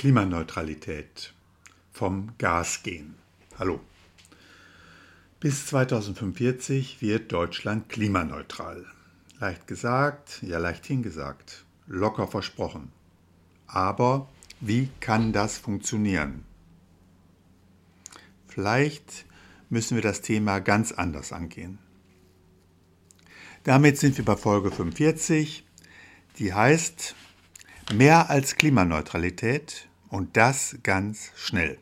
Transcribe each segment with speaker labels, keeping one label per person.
Speaker 1: Klimaneutralität vom Gas gehen. Hallo. Bis 2045 wird Deutschland klimaneutral. Leicht gesagt, ja leicht hingesagt, locker versprochen. Aber wie kann das funktionieren? Vielleicht müssen wir das Thema ganz anders angehen. Damit sind wir bei Folge 45, die heißt Mehr als Klimaneutralität und das ganz schnell.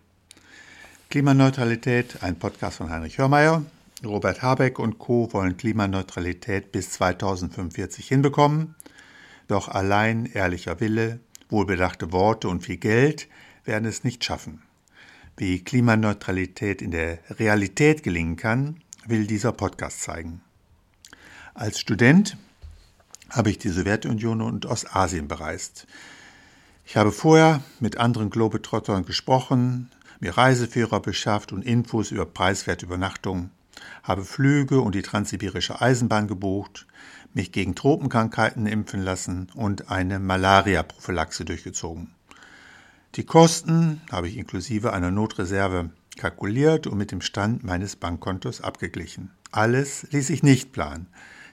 Speaker 1: Klimaneutralität, ein Podcast von Heinrich Hörmeier. Robert Habeck und Co. wollen Klimaneutralität bis 2045 hinbekommen. Doch allein ehrlicher Wille, wohlbedachte Worte und viel Geld werden es nicht schaffen. Wie Klimaneutralität in der Realität gelingen kann, will dieser Podcast zeigen. Als Student habe ich die Sowjetunion und Ostasien bereist. Ich habe vorher mit anderen Globetrottern gesprochen, mir Reiseführer beschafft und Infos über preiswerte Übernachtungen, habe Flüge und die transsibirische Eisenbahn gebucht, mich gegen Tropenkrankheiten impfen lassen und eine Malaria-Prophylaxe durchgezogen. Die Kosten habe ich inklusive einer Notreserve kalkuliert und mit dem Stand meines Bankkontos abgeglichen. Alles ließ ich nicht planen.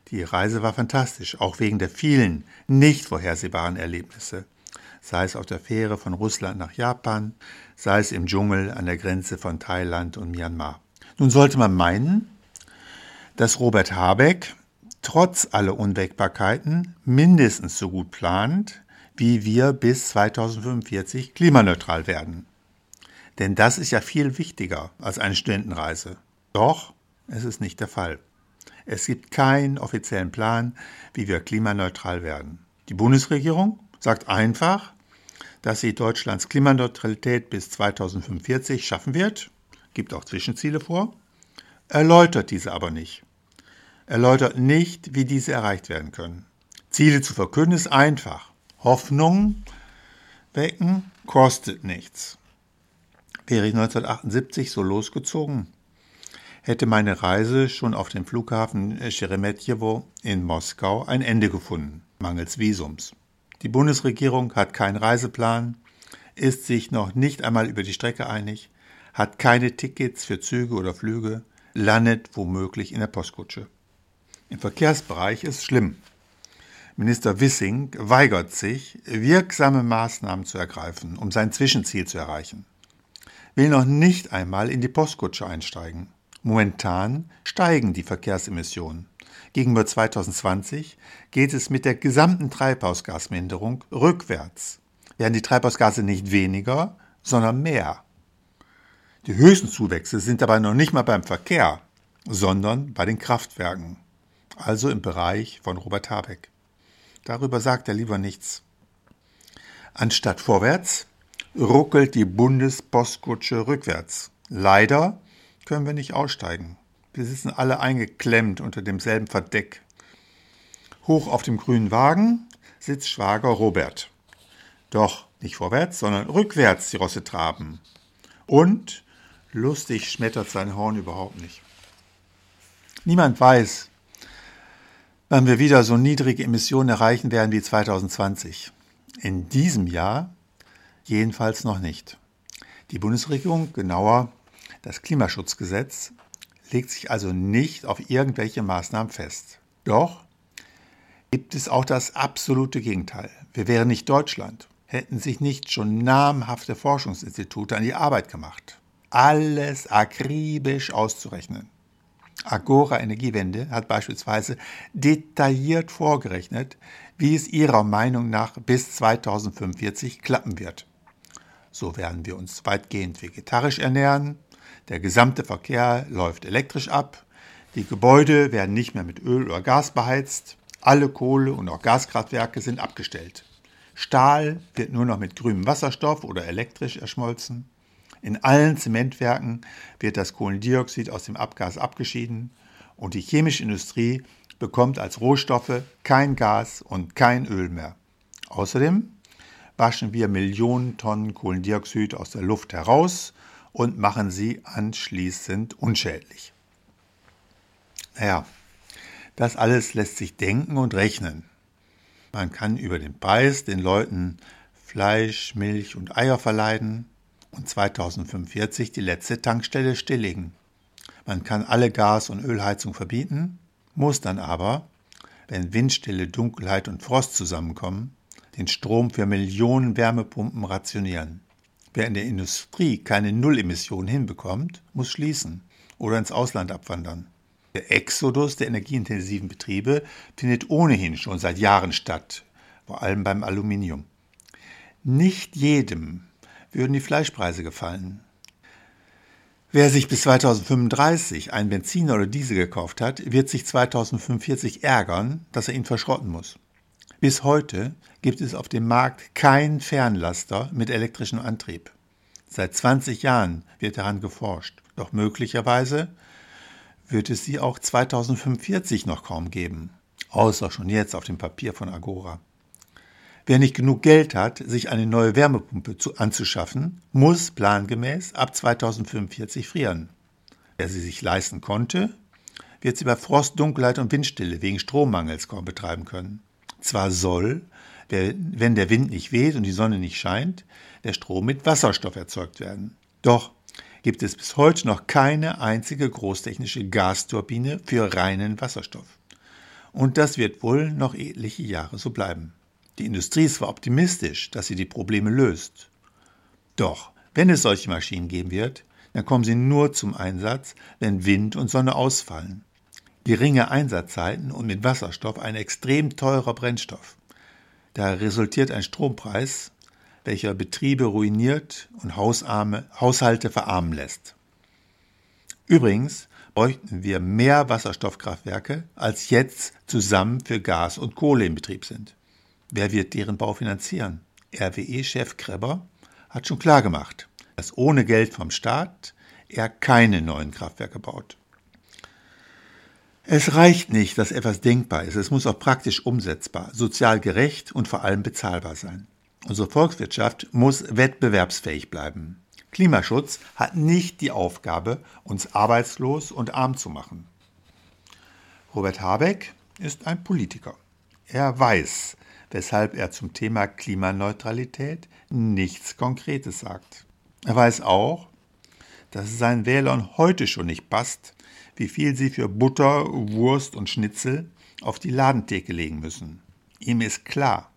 Speaker 1: Die Reise war fantastisch, auch wegen der vielen nicht vorhersehbaren Erlebnisse sei es auf der Fähre von Russland nach Japan, sei es im Dschungel an der Grenze von Thailand und Myanmar. Nun sollte man meinen, dass Robert Habeck trotz aller Unwägbarkeiten mindestens so gut plant, wie wir bis 2045 klimaneutral werden. Denn das ist ja viel wichtiger als eine Studentenreise. Doch es ist nicht der Fall. Es gibt keinen offiziellen Plan, wie wir klimaneutral werden. Die Bundesregierung sagt einfach, dass sie Deutschlands Klimaneutralität bis 2045 schaffen wird, gibt auch Zwischenziele vor, erläutert diese aber nicht. Erläutert nicht, wie diese erreicht werden können. Ziele zu verkünden ist einfach. Hoffnung wecken kostet nichts. Wäre ich 1978 so losgezogen, hätte meine Reise schon auf dem Flughafen Sheremetjewo in Moskau ein Ende gefunden, mangels Visums. Die Bundesregierung hat keinen Reiseplan, ist sich noch nicht einmal über die Strecke einig, hat keine Tickets für Züge oder Flüge, landet womöglich in der Postkutsche. Im Verkehrsbereich ist es schlimm. Minister Wissing weigert sich, wirksame Maßnahmen zu ergreifen, um sein Zwischenziel zu erreichen. Will noch nicht einmal in die Postkutsche einsteigen. Momentan steigen die Verkehrsemissionen. Gegenüber 2020 geht es mit der gesamten Treibhausgasminderung rückwärts. Werden die Treibhausgase nicht weniger, sondern mehr. Die höchsten Zuwächse sind dabei noch nicht mal beim Verkehr, sondern bei den Kraftwerken, also im Bereich von Robert Habeck. Darüber sagt er lieber nichts. Anstatt vorwärts ruckelt die Bundespostkutsche rückwärts. Leider können wir nicht aussteigen. Wir sitzen alle eingeklemmt unter demselben Verdeck. Hoch auf dem grünen Wagen sitzt Schwager Robert. Doch nicht vorwärts, sondern rückwärts die Rosse traben. Und lustig schmettert sein Horn überhaupt nicht. Niemand weiß, wann wir wieder so niedrige Emissionen erreichen werden wie 2020. In diesem Jahr jedenfalls noch nicht. Die Bundesregierung, genauer das Klimaschutzgesetz, legt sich also nicht auf irgendwelche Maßnahmen fest. Doch gibt es auch das absolute Gegenteil. Wir wären nicht Deutschland, hätten sich nicht schon namhafte Forschungsinstitute an die Arbeit gemacht, alles akribisch auszurechnen. Agora Energiewende hat beispielsweise detailliert vorgerechnet, wie es ihrer Meinung nach bis 2045 klappen wird. So werden wir uns weitgehend vegetarisch ernähren, der gesamte Verkehr läuft elektrisch ab. Die Gebäude werden nicht mehr mit Öl oder Gas beheizt. Alle Kohle- und auch Gaskraftwerke sind abgestellt. Stahl wird nur noch mit grünem Wasserstoff oder elektrisch erschmolzen. In allen Zementwerken wird das Kohlendioxid aus dem Abgas abgeschieden und die chemische Industrie bekommt als Rohstoffe kein Gas und kein Öl mehr. Außerdem waschen wir Millionen Tonnen Kohlendioxid aus der Luft heraus und machen sie anschließend unschädlich. Naja, das alles lässt sich denken und rechnen. Man kann über den Preis den Leuten Fleisch, Milch und Eier verleiden und 2045 die letzte Tankstelle stilllegen. Man kann alle Gas- und Ölheizung verbieten, muss dann aber, wenn Windstille, Dunkelheit und Frost zusammenkommen, den Strom für Millionen Wärmepumpen rationieren. Wer in der Industrie keine Nullemissionen hinbekommt, muss schließen oder ins Ausland abwandern. Der Exodus der energieintensiven Betriebe findet ohnehin schon seit Jahren statt, vor allem beim Aluminium. Nicht jedem würden die Fleischpreise gefallen. Wer sich bis 2035 ein Benziner oder Diesel gekauft hat, wird sich 2045 ärgern, dass er ihn verschrotten muss. Bis heute gibt es auf dem Markt keinen Fernlaster mit elektrischem Antrieb. Seit 20 Jahren wird daran geforscht, doch möglicherweise wird es sie auch 2045 noch kaum geben, außer schon jetzt auf dem Papier von Agora. Wer nicht genug Geld hat, sich eine neue Wärmepumpe zu, anzuschaffen, muss plangemäß ab 2045 frieren. Wer sie sich leisten konnte, wird sie bei Frost, Dunkelheit und Windstille wegen Strommangels kaum betreiben können. Zwar soll, wenn der Wind nicht weht und die Sonne nicht scheint, der Strom mit Wasserstoff erzeugt werden. Doch gibt es bis heute noch keine einzige großtechnische Gasturbine für reinen Wasserstoff. Und das wird wohl noch etliche Jahre so bleiben. Die Industrie ist zwar optimistisch, dass sie die Probleme löst. Doch, wenn es solche Maschinen geben wird, dann kommen sie nur zum Einsatz, wenn Wind und Sonne ausfallen. Geringe Einsatzzeiten und mit Wasserstoff ein extrem teurer Brennstoff. Da resultiert ein Strompreis, welcher Betriebe ruiniert und Hausarme, Haushalte verarmen lässt. Übrigens bräuchten wir mehr Wasserstoffkraftwerke, als jetzt zusammen für Gas und Kohle in Betrieb sind. Wer wird deren Bau finanzieren? RWE-Chef Kreber hat schon klargemacht, dass ohne Geld vom Staat er keine neuen Kraftwerke baut. Es reicht nicht, dass etwas denkbar ist, es muss auch praktisch umsetzbar, sozial gerecht und vor allem bezahlbar sein. Unsere Volkswirtschaft muss wettbewerbsfähig bleiben. Klimaschutz hat nicht die Aufgabe, uns arbeitslos und arm zu machen. Robert Habeck ist ein Politiker. Er weiß, weshalb er zum Thema Klimaneutralität nichts Konkretes sagt. Er weiß auch, dass es seinen Wählern heute schon nicht passt, wie viel sie für Butter, Wurst und Schnitzel auf die Ladentheke legen müssen. Ihm ist klar,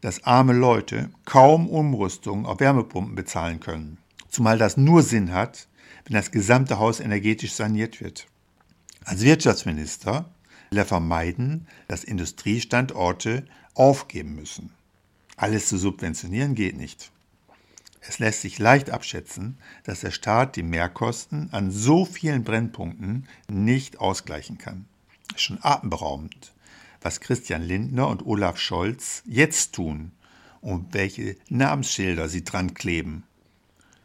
Speaker 1: dass arme Leute kaum Umrüstungen auf Wärmepumpen bezahlen können, zumal das nur Sinn hat, wenn das gesamte Haus energetisch saniert wird. Als Wirtschaftsminister will er vermeiden, dass Industriestandorte aufgeben müssen. Alles zu subventionieren geht nicht. Es lässt sich leicht abschätzen, dass der Staat die Mehrkosten an so vielen Brennpunkten nicht ausgleichen kann. Schon atemberaubend, was Christian Lindner und Olaf Scholz jetzt tun und welche Namensschilder sie dran kleben.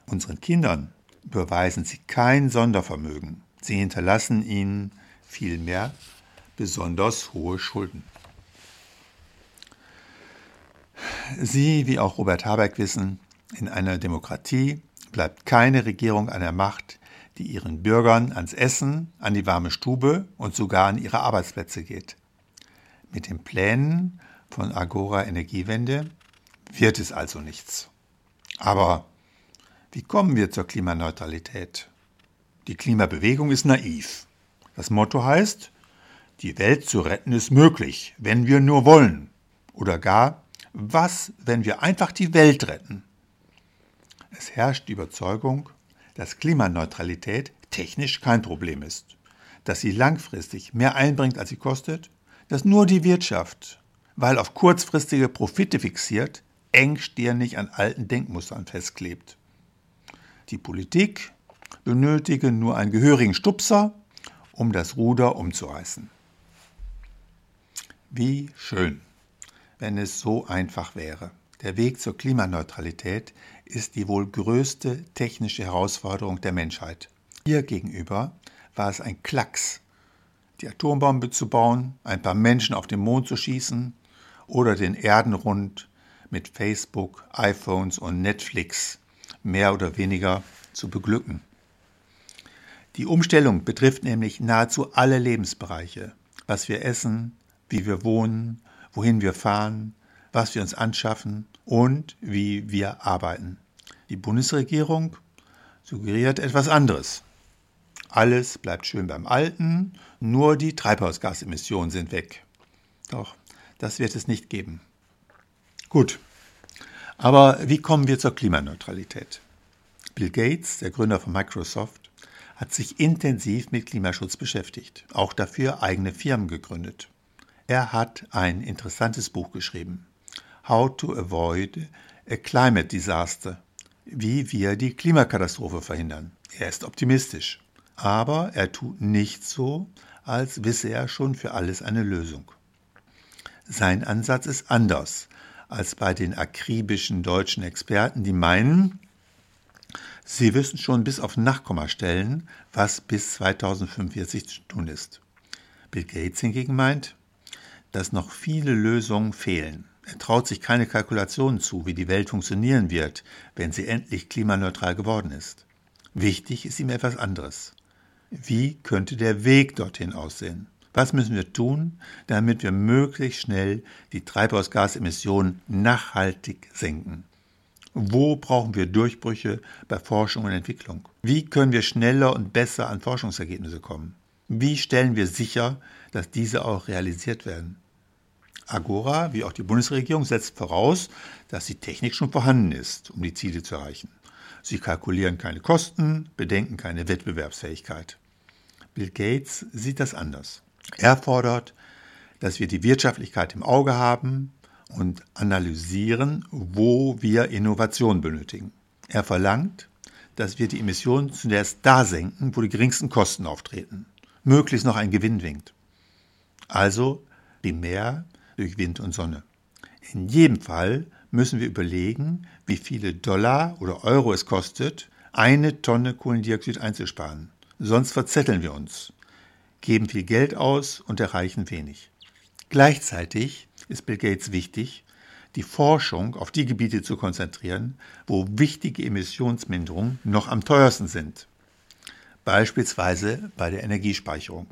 Speaker 1: Unseren Kindern beweisen sie kein Sondervermögen. Sie hinterlassen ihnen vielmehr besonders hohe Schulden. Sie, wie auch Robert Habeck wissen, in einer Demokratie bleibt keine Regierung an der Macht, die ihren Bürgern ans Essen, an die warme Stube und sogar an ihre Arbeitsplätze geht. Mit den Plänen von Agora Energiewende wird es also nichts. Aber wie kommen wir zur Klimaneutralität? Die Klimabewegung ist naiv. Das Motto heißt, die Welt zu retten ist möglich, wenn wir nur wollen. Oder gar, was, wenn wir einfach die Welt retten? Es herrscht die Überzeugung, dass Klimaneutralität technisch kein Problem ist, dass sie langfristig mehr einbringt, als sie kostet, dass nur die Wirtschaft, weil auf kurzfristige Profite fixiert, engstirnig an alten Denkmustern festklebt. Die Politik benötige nur einen gehörigen Stupser, um das Ruder umzureißen. Wie schön wenn es so einfach wäre. Der Weg zur Klimaneutralität ist die wohl größte technische Herausforderung der Menschheit. Ihr gegenüber war es ein Klacks, die Atombombe zu bauen, ein paar Menschen auf den Mond zu schießen oder den Erdenrund mit Facebook, iPhones und Netflix mehr oder weniger zu beglücken. Die Umstellung betrifft nämlich nahezu alle Lebensbereiche, was wir essen, wie wir wohnen, wohin wir fahren, was wir uns anschaffen und wie wir arbeiten. Die Bundesregierung suggeriert etwas anderes. Alles bleibt schön beim Alten, nur die Treibhausgasemissionen sind weg. Doch, das wird es nicht geben. Gut, aber wie kommen wir zur Klimaneutralität? Bill Gates, der Gründer von Microsoft, hat sich intensiv mit Klimaschutz beschäftigt, auch dafür eigene Firmen gegründet. Er hat ein interessantes Buch geschrieben, How to Avoid a Climate Disaster, wie wir die Klimakatastrophe verhindern. Er ist optimistisch, aber er tut nicht so, als wisse er schon für alles eine Lösung. Sein Ansatz ist anders als bei den akribischen deutschen Experten, die meinen, sie wissen schon bis auf Nachkommastellen, was bis 2045 zu tun ist. Bill Gates hingegen meint, dass noch viele Lösungen fehlen. Er traut sich keine Kalkulationen zu, wie die Welt funktionieren wird, wenn sie endlich klimaneutral geworden ist. Wichtig ist ihm etwas anderes. Wie könnte der Weg dorthin aussehen? Was müssen wir tun, damit wir möglichst schnell die Treibhausgasemissionen nachhaltig senken? Wo brauchen wir Durchbrüche bei Forschung und Entwicklung? Wie können wir schneller und besser an Forschungsergebnisse kommen? Wie stellen wir sicher, dass diese auch realisiert werden? Agora, wie auch die Bundesregierung, setzt voraus, dass die Technik schon vorhanden ist, um die Ziele zu erreichen. Sie kalkulieren keine Kosten, bedenken keine Wettbewerbsfähigkeit. Bill Gates sieht das anders. Er fordert, dass wir die Wirtschaftlichkeit im Auge haben und analysieren, wo wir Innovation benötigen. Er verlangt, dass wir die Emissionen zunächst da senken, wo die geringsten Kosten auftreten, möglichst noch ein Gewinn winkt. Also primär durch Wind und Sonne. In jedem Fall müssen wir überlegen, wie viele Dollar oder Euro es kostet, eine Tonne Kohlendioxid einzusparen. Sonst verzetteln wir uns, geben viel Geld aus und erreichen wenig. Gleichzeitig ist Bill Gates wichtig, die Forschung auf die Gebiete zu konzentrieren, wo wichtige Emissionsminderungen noch am teuersten sind. Beispielsweise bei der Energiespeicherung.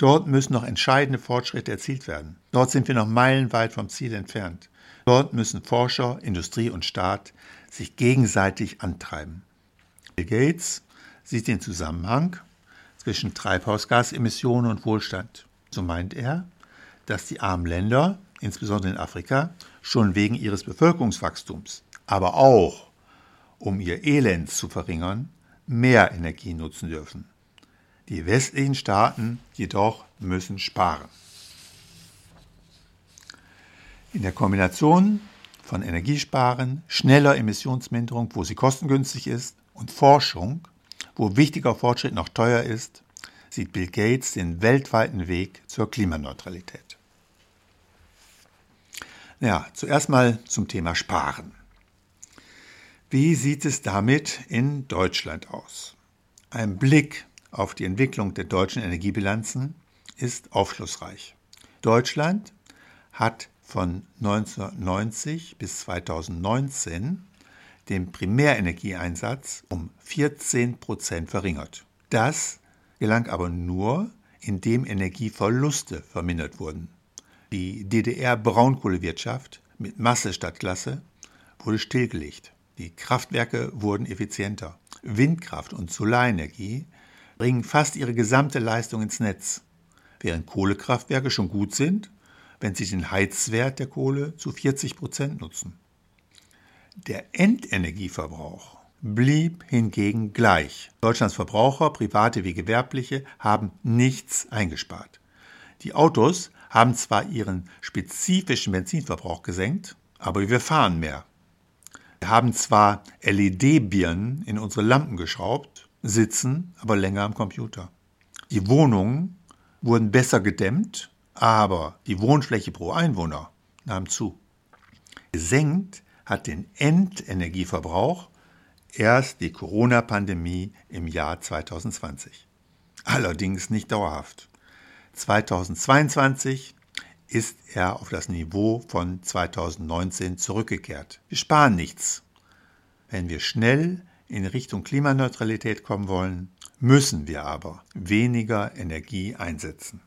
Speaker 1: Dort müssen noch entscheidende Fortschritte erzielt werden. Dort sind wir noch meilenweit vom Ziel entfernt. Dort müssen Forscher, Industrie und Staat sich gegenseitig antreiben. Bill Gates sieht den Zusammenhang zwischen Treibhausgasemissionen und Wohlstand. So meint er, dass die armen Länder, insbesondere in Afrika, schon wegen ihres Bevölkerungswachstums, aber auch um ihr Elend zu verringern, mehr Energie nutzen dürfen. Die westlichen Staaten jedoch müssen sparen. In der Kombination von Energiesparen, schneller Emissionsminderung, wo sie kostengünstig ist, und Forschung, wo wichtiger Fortschritt noch teuer ist, sieht Bill Gates den weltweiten Weg zur Klimaneutralität. Ja, zuerst mal zum Thema Sparen. Wie sieht es damit in Deutschland aus? Ein Blick auf die Entwicklung der deutschen Energiebilanzen ist aufschlussreich. Deutschland hat von 1990 bis 2019 den Primärenergieeinsatz um 14 Prozent verringert. Das gelang aber nur, indem Energieverluste vermindert wurden. Die DDR-Braunkohlewirtschaft mit Masse statt Klasse wurde stillgelegt. Die Kraftwerke wurden effizienter. Windkraft und Solarenergie bringen fast ihre gesamte Leistung ins Netz, während Kohlekraftwerke schon gut sind, wenn sie den Heizwert der Kohle zu 40 Prozent nutzen. Der Endenergieverbrauch blieb hingegen gleich. Deutschlands Verbraucher, private wie gewerbliche, haben nichts eingespart. Die Autos haben zwar ihren spezifischen Benzinverbrauch gesenkt, aber wir fahren mehr. Wir haben zwar LED-Birnen in unsere Lampen geschraubt, sitzen aber länger am Computer. Die Wohnungen wurden besser gedämmt, aber die Wohnfläche pro Einwohner nahm zu. Gesenkt hat den Endenergieverbrauch erst die Corona-Pandemie im Jahr 2020. Allerdings nicht dauerhaft. 2022 ist er auf das Niveau von 2019 zurückgekehrt. Wir sparen nichts. Wenn wir schnell in Richtung Klimaneutralität kommen wollen, müssen wir aber weniger Energie einsetzen.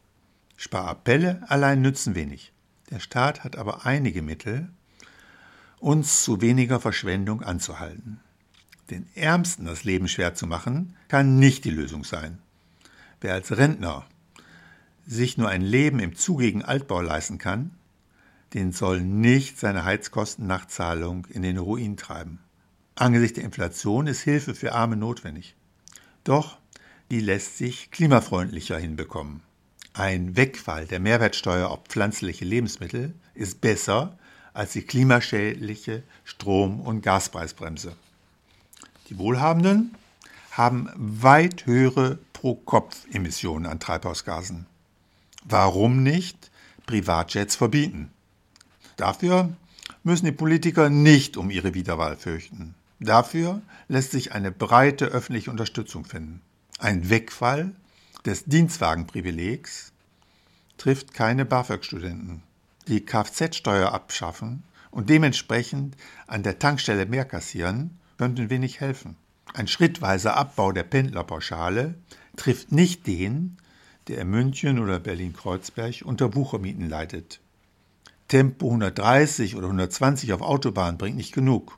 Speaker 1: Sparappelle allein nützen wenig. Der Staat hat aber einige Mittel, uns zu weniger Verschwendung anzuhalten. Den Ärmsten das Leben schwer zu machen, kann nicht die Lösung sein. Wer als Rentner sich nur ein Leben im zugigen Altbau leisten kann, den soll nicht seine Heizkosten nach in den Ruin treiben. Angesichts der Inflation ist Hilfe für Arme notwendig. Doch die lässt sich klimafreundlicher hinbekommen. Ein Wegfall der Mehrwertsteuer auf pflanzliche Lebensmittel ist besser als die klimaschädliche Strom- und Gaspreisbremse. Die Wohlhabenden haben weit höhere Pro-Kopf-Emissionen an Treibhausgasen. Warum nicht Privatjets verbieten? Dafür müssen die Politiker nicht um ihre Wiederwahl fürchten. Dafür lässt sich eine breite öffentliche Unterstützung finden. Ein Wegfall des Dienstwagenprivilegs trifft keine BAföG-Studenten. Die Kfz-Steuer abschaffen und dementsprechend an der Tankstelle mehr kassieren, könnten wenig helfen. Ein schrittweiser Abbau der Pendlerpauschale trifft nicht den, der in München oder Berlin-Kreuzberg unter Wuchermieten leidet. Tempo 130 oder 120 auf Autobahn bringt nicht genug.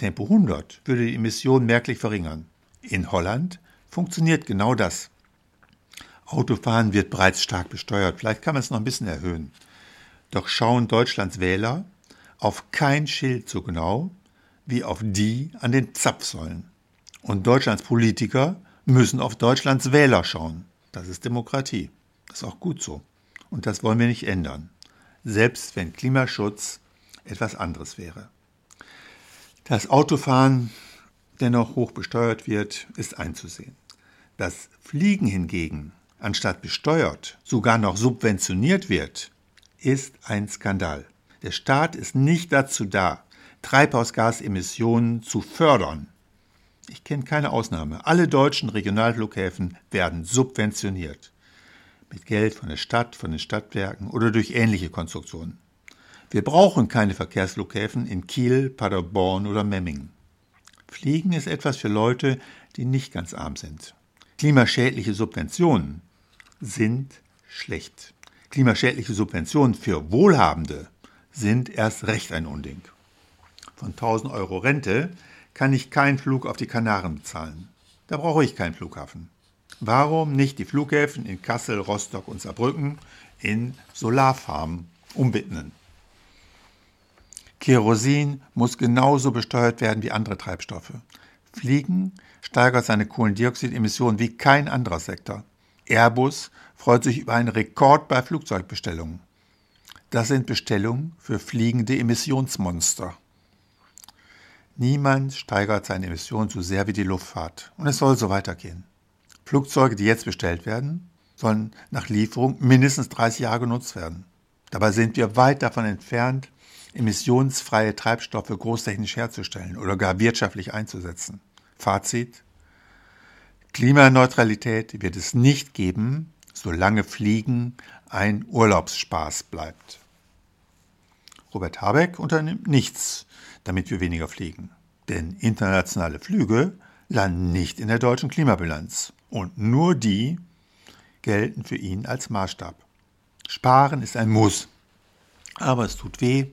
Speaker 1: Tempo 100 würde die Emissionen merklich verringern. In Holland funktioniert genau das. Autofahren wird bereits stark besteuert, vielleicht kann man es noch ein bisschen erhöhen. Doch schauen Deutschlands Wähler auf kein Schild so genau wie auf die an den Zapfsäulen. Und Deutschlands Politiker müssen auf Deutschlands Wähler schauen. Das ist Demokratie. Das ist auch gut so. Und das wollen wir nicht ändern. Selbst wenn Klimaschutz etwas anderes wäre. Dass Autofahren dennoch hoch besteuert wird, ist einzusehen. Dass Fliegen hingegen anstatt besteuert sogar noch subventioniert wird, ist ein Skandal. Der Staat ist nicht dazu da, Treibhausgasemissionen zu fördern. Ich kenne keine Ausnahme. Alle deutschen Regionalflughäfen werden subventioniert. Mit Geld von der Stadt, von den Stadtwerken oder durch ähnliche Konstruktionen. Wir brauchen keine Verkehrsflughäfen in Kiel, Paderborn oder Memmingen. Fliegen ist etwas für Leute, die nicht ganz arm sind. Klimaschädliche Subventionen sind schlecht. Klimaschädliche Subventionen für Wohlhabende sind erst recht ein Unding. Von 1000 Euro Rente kann ich keinen Flug auf die Kanaren bezahlen. Da brauche ich keinen Flughafen. Warum nicht die Flughäfen in Kassel, Rostock und Saarbrücken in Solarfarmen umbitten? Kerosin muss genauso besteuert werden wie andere Treibstoffe. Fliegen steigert seine Kohlendioxidemissionen wie kein anderer Sektor. Airbus freut sich über einen Rekord bei Flugzeugbestellungen. Das sind Bestellungen für fliegende Emissionsmonster. Niemand steigert seine Emissionen so sehr wie die Luftfahrt. Und es soll so weitergehen. Flugzeuge, die jetzt bestellt werden, sollen nach Lieferung mindestens 30 Jahre genutzt werden. Dabei sind wir weit davon entfernt, emissionsfreie Treibstoffe großtechnisch herzustellen oder gar wirtschaftlich einzusetzen. Fazit. Klimaneutralität wird es nicht geben, solange Fliegen ein Urlaubsspaß bleibt. Robert Habeck unternimmt nichts, damit wir weniger fliegen. Denn internationale Flüge landen nicht in der deutschen Klimabilanz. Und nur die gelten für ihn als Maßstab. Sparen ist ein Muss. Aber es tut weh,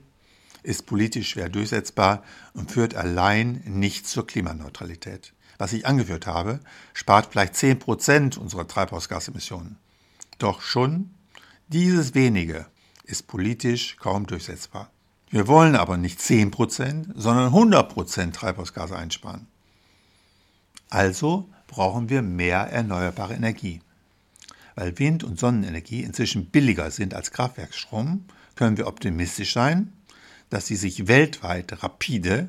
Speaker 1: ist politisch schwer durchsetzbar und führt allein nicht zur Klimaneutralität. Was ich angeführt habe, spart vielleicht 10% unserer Treibhausgasemissionen. Doch schon dieses wenige ist politisch kaum durchsetzbar. Wir wollen aber nicht 10%, sondern 100% Treibhausgase einsparen. Also brauchen wir mehr erneuerbare Energie. Weil Wind- und Sonnenenergie inzwischen billiger sind als Kraftwerksstrom, können wir optimistisch sein, dass sie sich weltweit rapide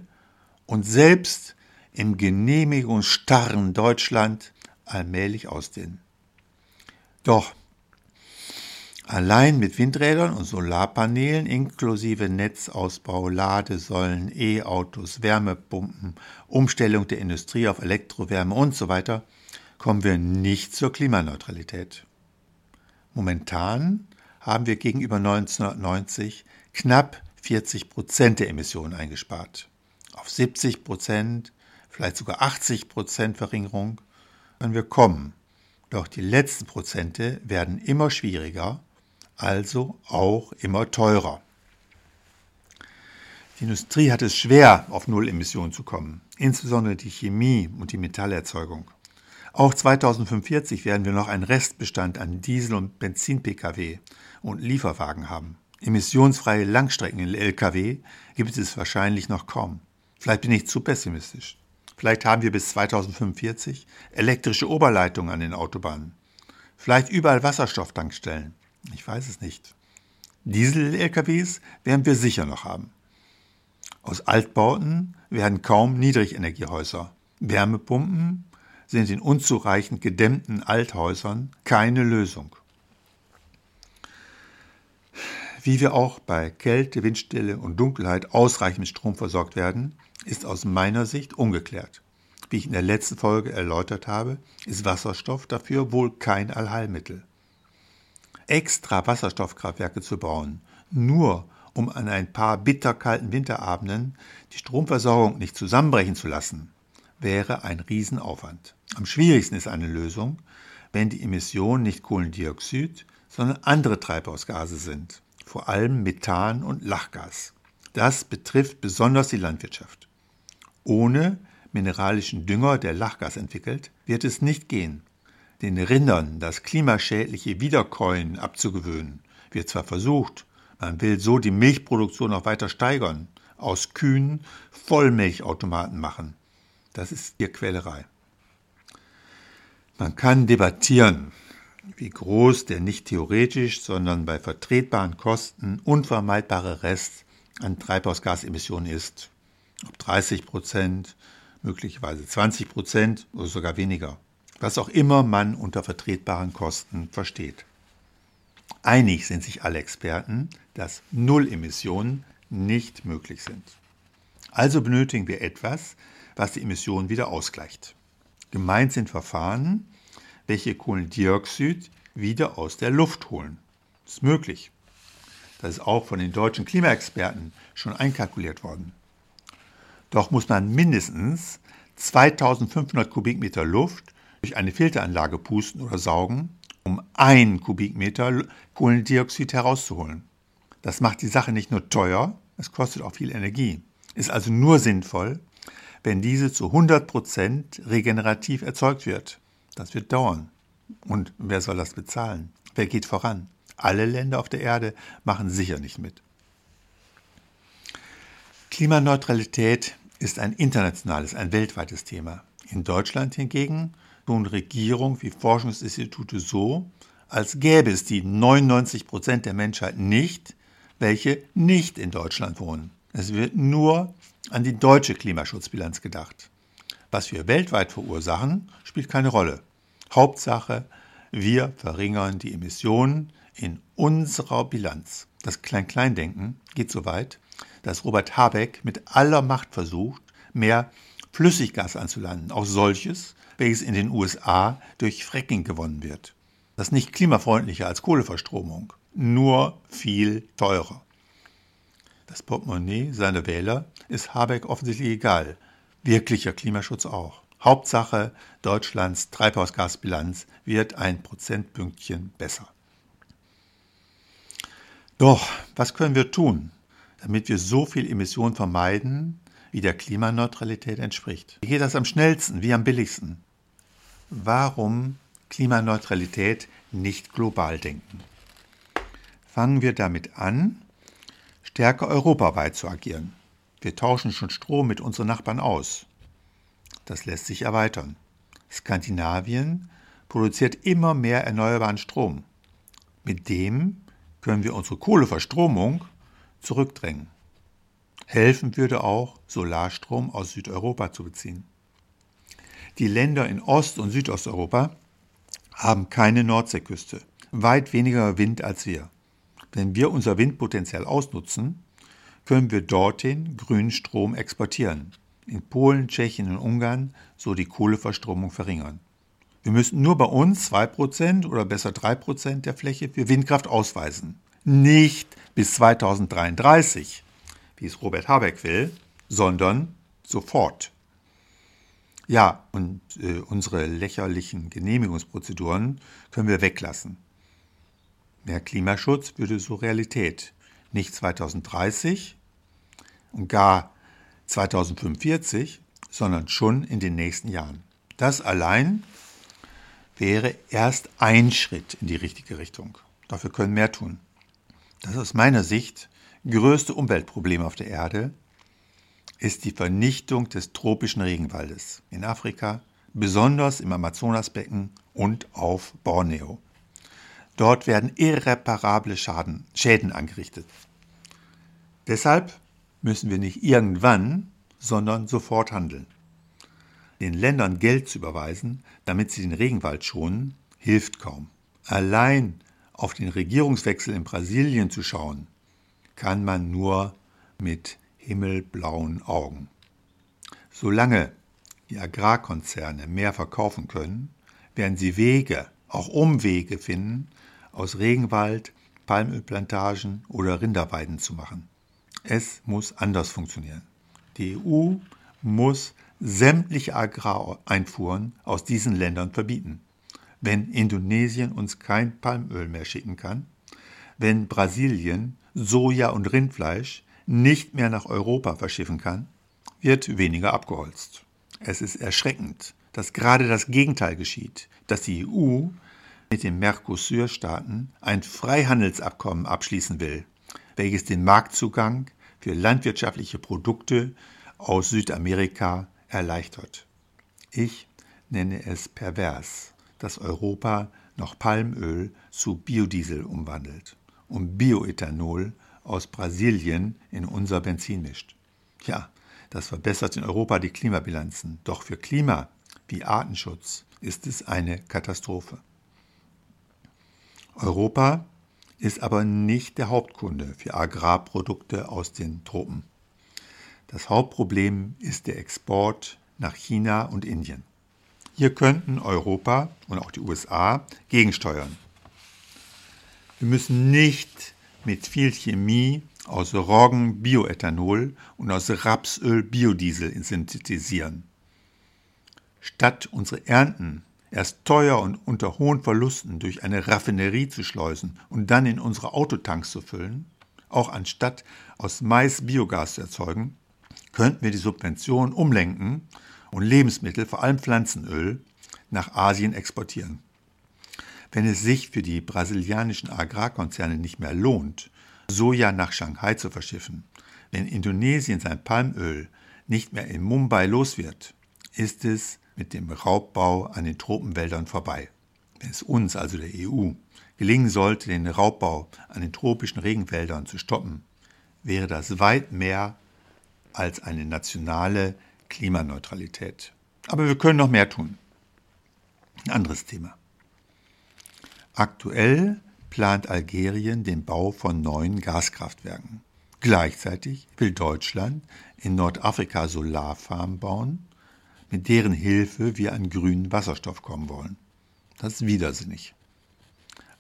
Speaker 1: und selbst im genehmigungsstarren Deutschland allmählich ausdehnen. Doch Allein mit Windrädern und Solarpanelen inklusive Netzausbau, Ladesäulen, E-Autos, Wärmepumpen, Umstellung der Industrie auf Elektrowärme und so weiter kommen wir nicht zur Klimaneutralität. Momentan haben wir gegenüber 1990 knapp 40 Prozent der Emissionen eingespart. Auf 70 Prozent, vielleicht sogar 80 Prozent Verringerung können wir kommen. Doch die letzten Prozente werden immer schwieriger also auch immer teurer. Die Industrie hat es schwer, auf Null-Emissionen zu kommen, insbesondere die Chemie und die Metallerzeugung. Auch 2045 werden wir noch einen Restbestand an Diesel- und Benzin-Pkw und Lieferwagen haben. Emissionsfreie Langstrecken-Lkw gibt es wahrscheinlich noch kaum. Vielleicht bin ich zu pessimistisch. Vielleicht haben wir bis 2045 elektrische Oberleitungen an den Autobahnen. Vielleicht überall Wasserstofftankstellen. Ich weiß es nicht. Diesel-LKWs werden wir sicher noch haben. Aus Altbauten werden kaum Niedrigenergiehäuser. Wärmepumpen sind in unzureichend gedämmten Althäusern keine Lösung. Wie wir auch bei Kälte, Windstille und Dunkelheit ausreichend mit Strom versorgt werden, ist aus meiner Sicht ungeklärt. Wie ich in der letzten Folge erläutert habe, ist Wasserstoff dafür wohl kein Allheilmittel. Extra Wasserstoffkraftwerke zu bauen, nur um an ein paar bitterkalten Winterabenden die Stromversorgung nicht zusammenbrechen zu lassen, wäre ein Riesenaufwand. Am schwierigsten ist eine Lösung, wenn die Emissionen nicht Kohlendioxid, sondern andere Treibhausgase sind, vor allem Methan und Lachgas. Das betrifft besonders die Landwirtschaft. Ohne mineralischen Dünger, der Lachgas entwickelt, wird es nicht gehen. Den Rindern das klimaschädliche Wiederkäuen abzugewöhnen, wird zwar versucht, man will so die Milchproduktion noch weiter steigern, aus Kühen Vollmilchautomaten machen. Das ist ihr Quälerei. Man kann debattieren, wie groß der nicht theoretisch, sondern bei vertretbaren Kosten unvermeidbare Rest an Treibhausgasemissionen ist. Ob 30 Prozent, möglicherweise 20 Prozent oder sogar weniger. Was auch immer man unter vertretbaren Kosten versteht. Einig sind sich alle Experten, dass Nullemissionen nicht möglich sind. Also benötigen wir etwas, was die Emissionen wieder ausgleicht. Gemeint sind Verfahren, welche Kohlendioxid wieder aus der Luft holen. Das ist möglich. Das ist auch von den deutschen Klimaexperten schon einkalkuliert worden. Doch muss man mindestens 2500 Kubikmeter Luft durch eine Filteranlage pusten oder saugen, um ein Kubikmeter Kohlendioxid herauszuholen. Das macht die Sache nicht nur teuer, es kostet auch viel Energie. Ist also nur sinnvoll, wenn diese zu 100% regenerativ erzeugt wird. Das wird dauern. Und wer soll das bezahlen? Wer geht voran? Alle Länder auf der Erde machen sicher nicht mit. Klimaneutralität ist ein internationales, ein weltweites Thema. In Deutschland hingegen tun Regierung wie Forschungsinstitute so, als gäbe es die 99 Prozent der Menschheit nicht, welche nicht in Deutschland wohnen. Es wird nur an die deutsche Klimaschutzbilanz gedacht. Was wir weltweit verursachen, spielt keine Rolle. Hauptsache, wir verringern die Emissionen in unserer Bilanz. Das Klein-Klein-Denken geht so weit, dass Robert Habeck mit aller Macht versucht, mehr Flüssiggas anzulanden, auch solches, welches in den USA durch Fracking gewonnen wird. Das ist nicht klimafreundlicher als Kohleverstromung, nur viel teurer. Das Portemonnaie seiner Wähler ist Habeck offensichtlich egal, wirklicher Klimaschutz auch. Hauptsache, Deutschlands Treibhausgasbilanz wird ein Prozentpünktchen besser. Doch, was können wir tun, damit wir so viel Emissionen vermeiden, wie der Klimaneutralität entspricht? Wie geht das am schnellsten, wie am billigsten? Warum Klimaneutralität nicht global denken? Fangen wir damit an, stärker europaweit zu agieren. Wir tauschen schon Strom mit unseren Nachbarn aus. Das lässt sich erweitern. Skandinavien produziert immer mehr erneuerbaren Strom. Mit dem können wir unsere Kohleverstromung zurückdrängen. Helfen würde auch, Solarstrom aus Südeuropa zu beziehen. Die Länder in Ost- und Südosteuropa haben keine Nordseeküste, weit weniger Wind als wir. Wenn wir unser Windpotenzial ausnutzen, können wir dorthin grünen Strom exportieren. In Polen, Tschechien und Ungarn so die Kohleverstromung verringern. Wir müssen nur bei uns 2% oder besser 3% der Fläche für Windkraft ausweisen. Nicht bis 2033, wie es Robert Habeck will, sondern sofort. Ja, und äh, unsere lächerlichen Genehmigungsprozeduren können wir weglassen. Mehr Klimaschutz würde so Realität. Nicht 2030, und gar 2045, sondern schon in den nächsten Jahren. Das allein wäre erst ein Schritt in die richtige Richtung. Dafür können mehr tun. Das aus meiner Sicht größte Umweltproblem auf der Erde ist die Vernichtung des tropischen Regenwaldes in Afrika, besonders im Amazonasbecken und auf Borneo. Dort werden irreparable Schaden, Schäden angerichtet. Deshalb müssen wir nicht irgendwann, sondern sofort handeln. Den Ländern Geld zu überweisen, damit sie den Regenwald schonen, hilft kaum. Allein auf den Regierungswechsel in Brasilien zu schauen, kann man nur mit himmelblauen Augen. Solange die Agrarkonzerne mehr verkaufen können, werden sie Wege, auch Umwege finden, aus Regenwald Palmölplantagen oder Rinderweiden zu machen. Es muss anders funktionieren. Die EU muss sämtliche Agrareinfuhren aus diesen Ländern verbieten. Wenn Indonesien uns kein Palmöl mehr schicken kann, wenn Brasilien Soja und Rindfleisch nicht mehr nach Europa verschiffen kann, wird weniger abgeholzt. Es ist erschreckend, dass gerade das Gegenteil geschieht, dass die EU mit den Mercosur-Staaten ein Freihandelsabkommen abschließen will, welches den Marktzugang für landwirtschaftliche Produkte aus Südamerika erleichtert. Ich nenne es pervers, dass Europa noch Palmöl zu Biodiesel umwandelt und Bioethanol aus Brasilien in unser Benzin mischt. Ja, das verbessert in Europa die Klimabilanzen, doch für Klima wie Artenschutz ist es eine Katastrophe. Europa ist aber nicht der Hauptkunde für Agrarprodukte aus den Tropen. Das Hauptproblem ist der Export nach China und Indien. Hier könnten Europa und auch die USA gegensteuern. Wir müssen nicht mit viel Chemie aus Roggen Bioethanol und aus Rapsöl Biodiesel synthetisieren. Statt unsere Ernten erst teuer und unter hohen Verlusten durch eine Raffinerie zu schleusen und dann in unsere Autotanks zu füllen, auch anstatt aus Mais Biogas zu erzeugen, könnten wir die Subventionen umlenken und Lebensmittel, vor allem Pflanzenöl, nach Asien exportieren. Wenn es sich für die brasilianischen Agrarkonzerne nicht mehr lohnt, Soja nach Shanghai zu verschiffen, wenn Indonesien sein Palmöl nicht mehr in Mumbai los wird, ist es mit dem Raubbau an den Tropenwäldern vorbei. Wenn es uns, also der EU, gelingen sollte, den Raubbau an den tropischen Regenwäldern zu stoppen, wäre das weit mehr als eine nationale Klimaneutralität. Aber wir können noch mehr tun. Ein anderes Thema. Aktuell plant Algerien den Bau von neuen Gaskraftwerken. Gleichzeitig will Deutschland in Nordafrika Solarfarmen bauen, mit deren Hilfe wir an grünen Wasserstoff kommen wollen. Das ist widersinnig.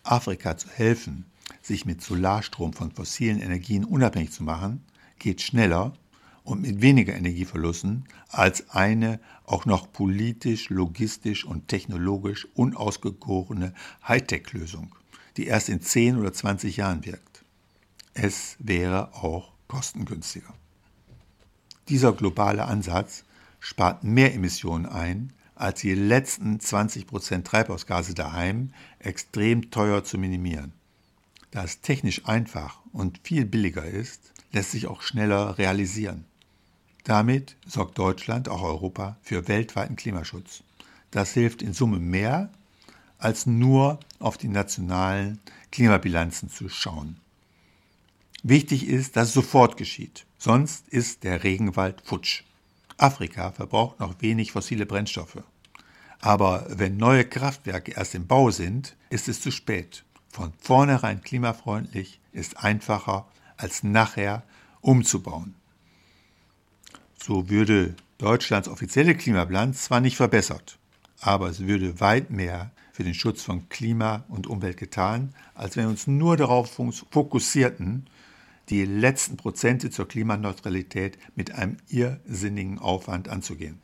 Speaker 1: Afrika zu helfen, sich mit Solarstrom von fossilen Energien unabhängig zu machen, geht schneller und mit weniger Energieverlusten als eine auch noch politisch, logistisch und technologisch unausgegorene Hightech-Lösung, die erst in 10 oder 20 Jahren wirkt. Es wäre auch kostengünstiger. Dieser globale Ansatz spart mehr Emissionen ein, als die letzten 20% Treibhausgase daheim extrem teuer zu minimieren. Da es technisch einfach und viel billiger ist, lässt sich auch schneller realisieren. Damit sorgt Deutschland, auch Europa, für weltweiten Klimaschutz. Das hilft in Summe mehr, als nur auf die nationalen Klimabilanzen zu schauen. Wichtig ist, dass es sofort geschieht, sonst ist der Regenwald futsch. Afrika verbraucht noch wenig fossile Brennstoffe. Aber wenn neue Kraftwerke erst im Bau sind, ist es zu spät. Von vornherein klimafreundlich ist einfacher als nachher umzubauen. So würde Deutschlands offizielle Klimabilanz zwar nicht verbessert, aber es würde weit mehr für den Schutz von Klima und Umwelt getan, als wenn wir uns nur darauf fokussierten, die letzten Prozente zur Klimaneutralität mit einem irrsinnigen Aufwand anzugehen.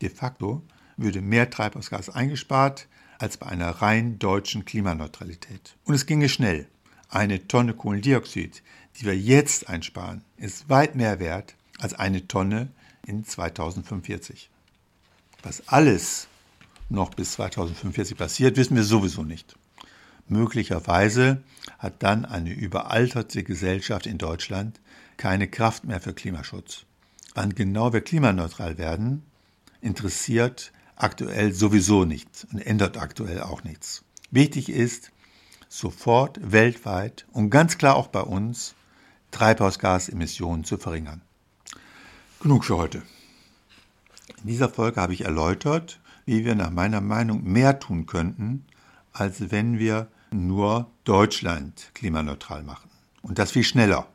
Speaker 1: De facto würde mehr Treibhausgas eingespart als bei einer rein deutschen Klimaneutralität. Und es ginge schnell. Eine Tonne Kohlendioxid, die wir jetzt einsparen, ist weit mehr wert als eine Tonne in 2045. Was alles noch bis 2045 passiert, wissen wir sowieso nicht. Möglicherweise hat dann eine überalterte Gesellschaft in Deutschland keine Kraft mehr für Klimaschutz. Wann genau wir klimaneutral werden, interessiert aktuell sowieso nichts und ändert aktuell auch nichts. Wichtig ist, sofort weltweit und ganz klar auch bei uns Treibhausgasemissionen zu verringern. Genug für heute. In dieser Folge habe ich erläutert, wie wir nach meiner Meinung mehr tun könnten, als wenn wir nur Deutschland klimaneutral machen. Und das viel schneller.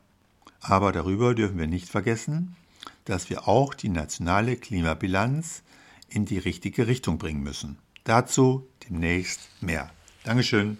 Speaker 1: Aber darüber dürfen wir nicht vergessen, dass wir auch die nationale Klimabilanz in die richtige Richtung bringen müssen. Dazu demnächst mehr. Dankeschön.